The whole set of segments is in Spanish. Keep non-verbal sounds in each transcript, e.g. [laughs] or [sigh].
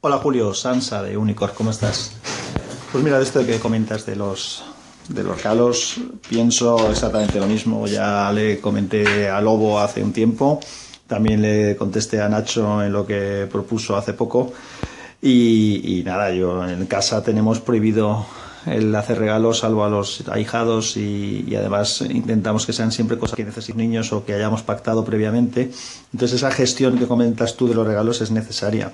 Hola Julio, Sansa de Unicor, ¿cómo estás? Pues mira, de esto que comentas de los, de los regalos, pienso exactamente lo mismo. Ya le comenté a Lobo hace un tiempo, también le contesté a Nacho en lo que propuso hace poco. Y, y nada, yo en casa tenemos prohibido el hacer regalos salvo a los ahijados y, y, además intentamos que sean siempre cosas que necesiten niños o que hayamos pactado previamente. Entonces esa gestión que comentas tú de los regalos es necesaria.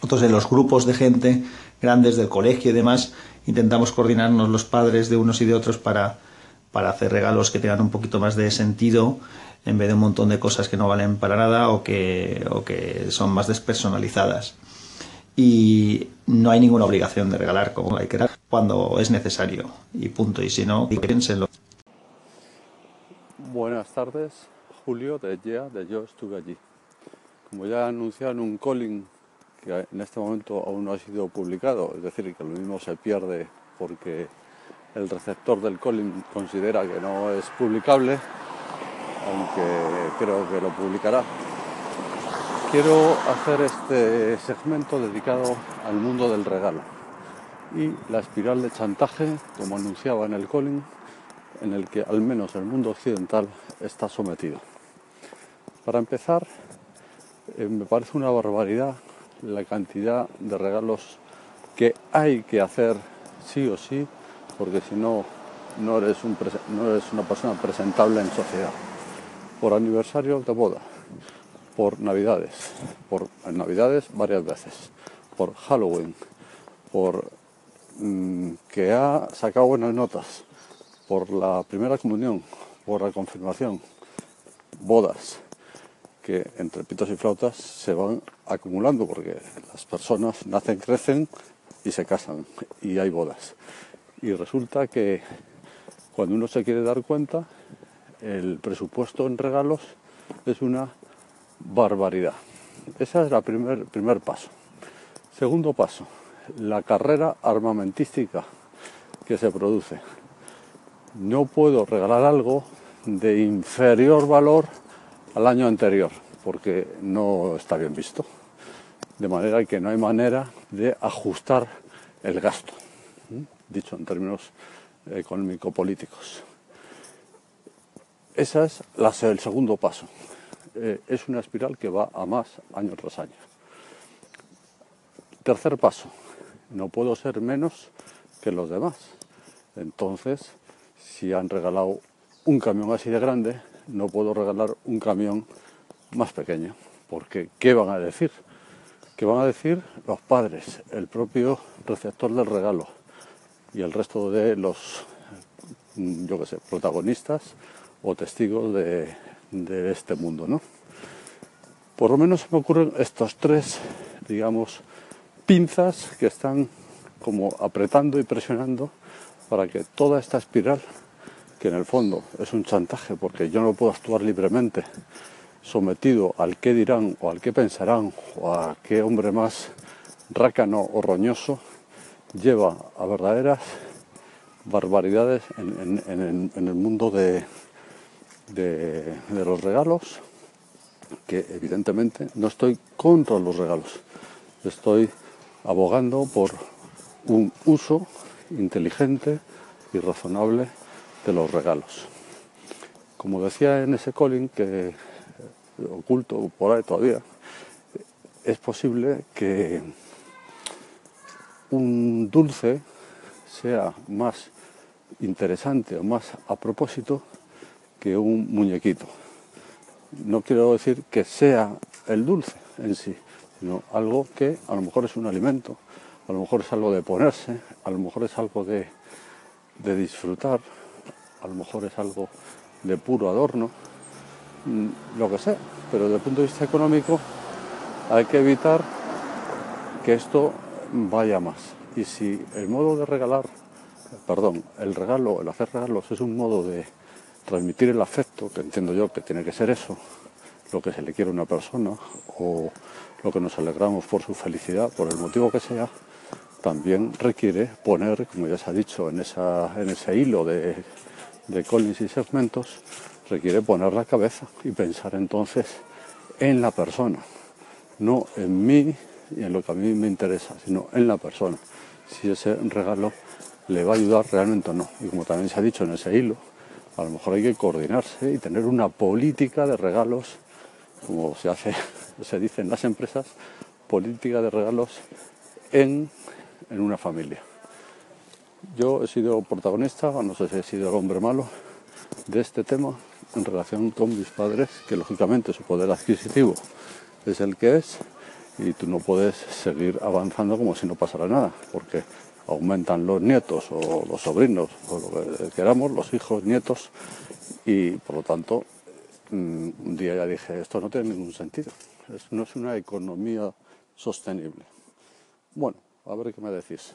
Entonces en los grupos de gente grandes del colegio y demás intentamos coordinarnos los padres de unos y de otros para, para hacer regalos que tengan un poquito más de sentido en vez de un montón de cosas que no valen para nada o que, o que son más despersonalizadas. Y no hay ninguna obligación de regalar como hay que dar cuando es necesario. Y punto. Y si no piénsenlo buenas tardes Julio de GEA de Yo estuve allí. Como ya anunciado en un calling que en este momento aún no ha sido publicado es decir que lo mismo se pierde porque el receptor del calling considera que no es publicable aunque creo que lo publicará Quiero hacer este segmento dedicado al mundo del regalo y la espiral de chantaje, como anunciaba en el calling, en el que al menos el mundo occidental está sometido. Para empezar, eh, me parece una barbaridad la cantidad de regalos que hay que hacer sí o sí, porque si no, no eres, un, no eres una persona presentable en sociedad. Por aniversario de boda, por Navidades, por Navidades varias veces, por Halloween, por mmm, que ha sacado buenas notas, por la primera comunión, por la confirmación, bodas, que entre pitos y flautas se van acumulando porque las personas nacen, crecen y se casan y hay bodas. Y resulta que cuando uno se quiere dar cuenta, el presupuesto en regalos es una barbaridad. Ese es el primer, primer paso. Segundo paso, la carrera armamentística que se produce. No puedo regalar algo de inferior valor al año anterior, porque no está bien visto. De manera que no hay manera de ajustar el gasto, dicho en términos económico-políticos. Ese es la, el segundo paso eh, es una espiral que va a más año tras año. Tercer paso, no puedo ser menos que los demás. Entonces, si han regalado un camión así de grande, no puedo regalar un camión más pequeño, porque ¿qué van a decir? ¿Qué van a decir los padres, el propio receptor del regalo y el resto de los, yo qué sé, protagonistas o testigos de, este mundo, ¿no? Por lo menos me ocurren estos tres, digamos, pinzas que están como apretando y presionando para que toda esta espiral, que en el fondo es un chantaje porque yo no puedo actuar libremente, sometido al qué dirán o al qué pensarán o a qué hombre más rácano o roñoso, lleva a verdaderas barbaridades en, el mundo de los regalos, que evidentemente no estoy contra los regalos, estoy abogando por un uso inteligente y razonable de los regalos. Como decía en ese calling que oculto por ahí todavía, es posible que un dulce sea más interesante o más a propósito que un muñequito. No quiero decir que sea el dulce en sí, sino algo que a lo mejor es un alimento, a lo mejor es algo de ponerse, a lo mejor es algo de, de disfrutar, a lo mejor es algo de puro adorno, mm, lo que sea. Pero desde el punto de vista económico hay que evitar que esto vaya más. Y si el modo de regalar, perdón, el regalo, el hacer regalos es un modo de transmitir el afecto, que entiendo yo que tiene que ser eso, lo que se le quiere a una persona, o lo que nos alegramos por su felicidad, por el motivo que sea, también requiere poner, como ya se ha dicho en, en ese hilo de, de Collins y segmentos, requiere poner la cabeza y pensar entonces en la persona, no en mí, y en lo que a mí me interesa, sino en la persona. Si ese regalo le va a ayudar realmente o no. Y como también se ha dicho en ese hilo, a lo mejor hay que coordinarse y tener una política de regalos, como se hace, [laughs] se dice en las empresas, política de regalos en, en una familia. Yo he sido protagonista, no sé si he sido el hombre malo, de este tema en relación con mis padres, que lógicamente su poder adquisitivo es el que es y tú no puedes seguir avanzando como si no pasara nada, porque aumentan los nietos o los sobrinos o lo que queramos, los hijos, nietos, y por lo tanto mm, un día ya dije, esto no tiene ningún sentido, no es una economía sostenible. Bueno, a ver qué me decís.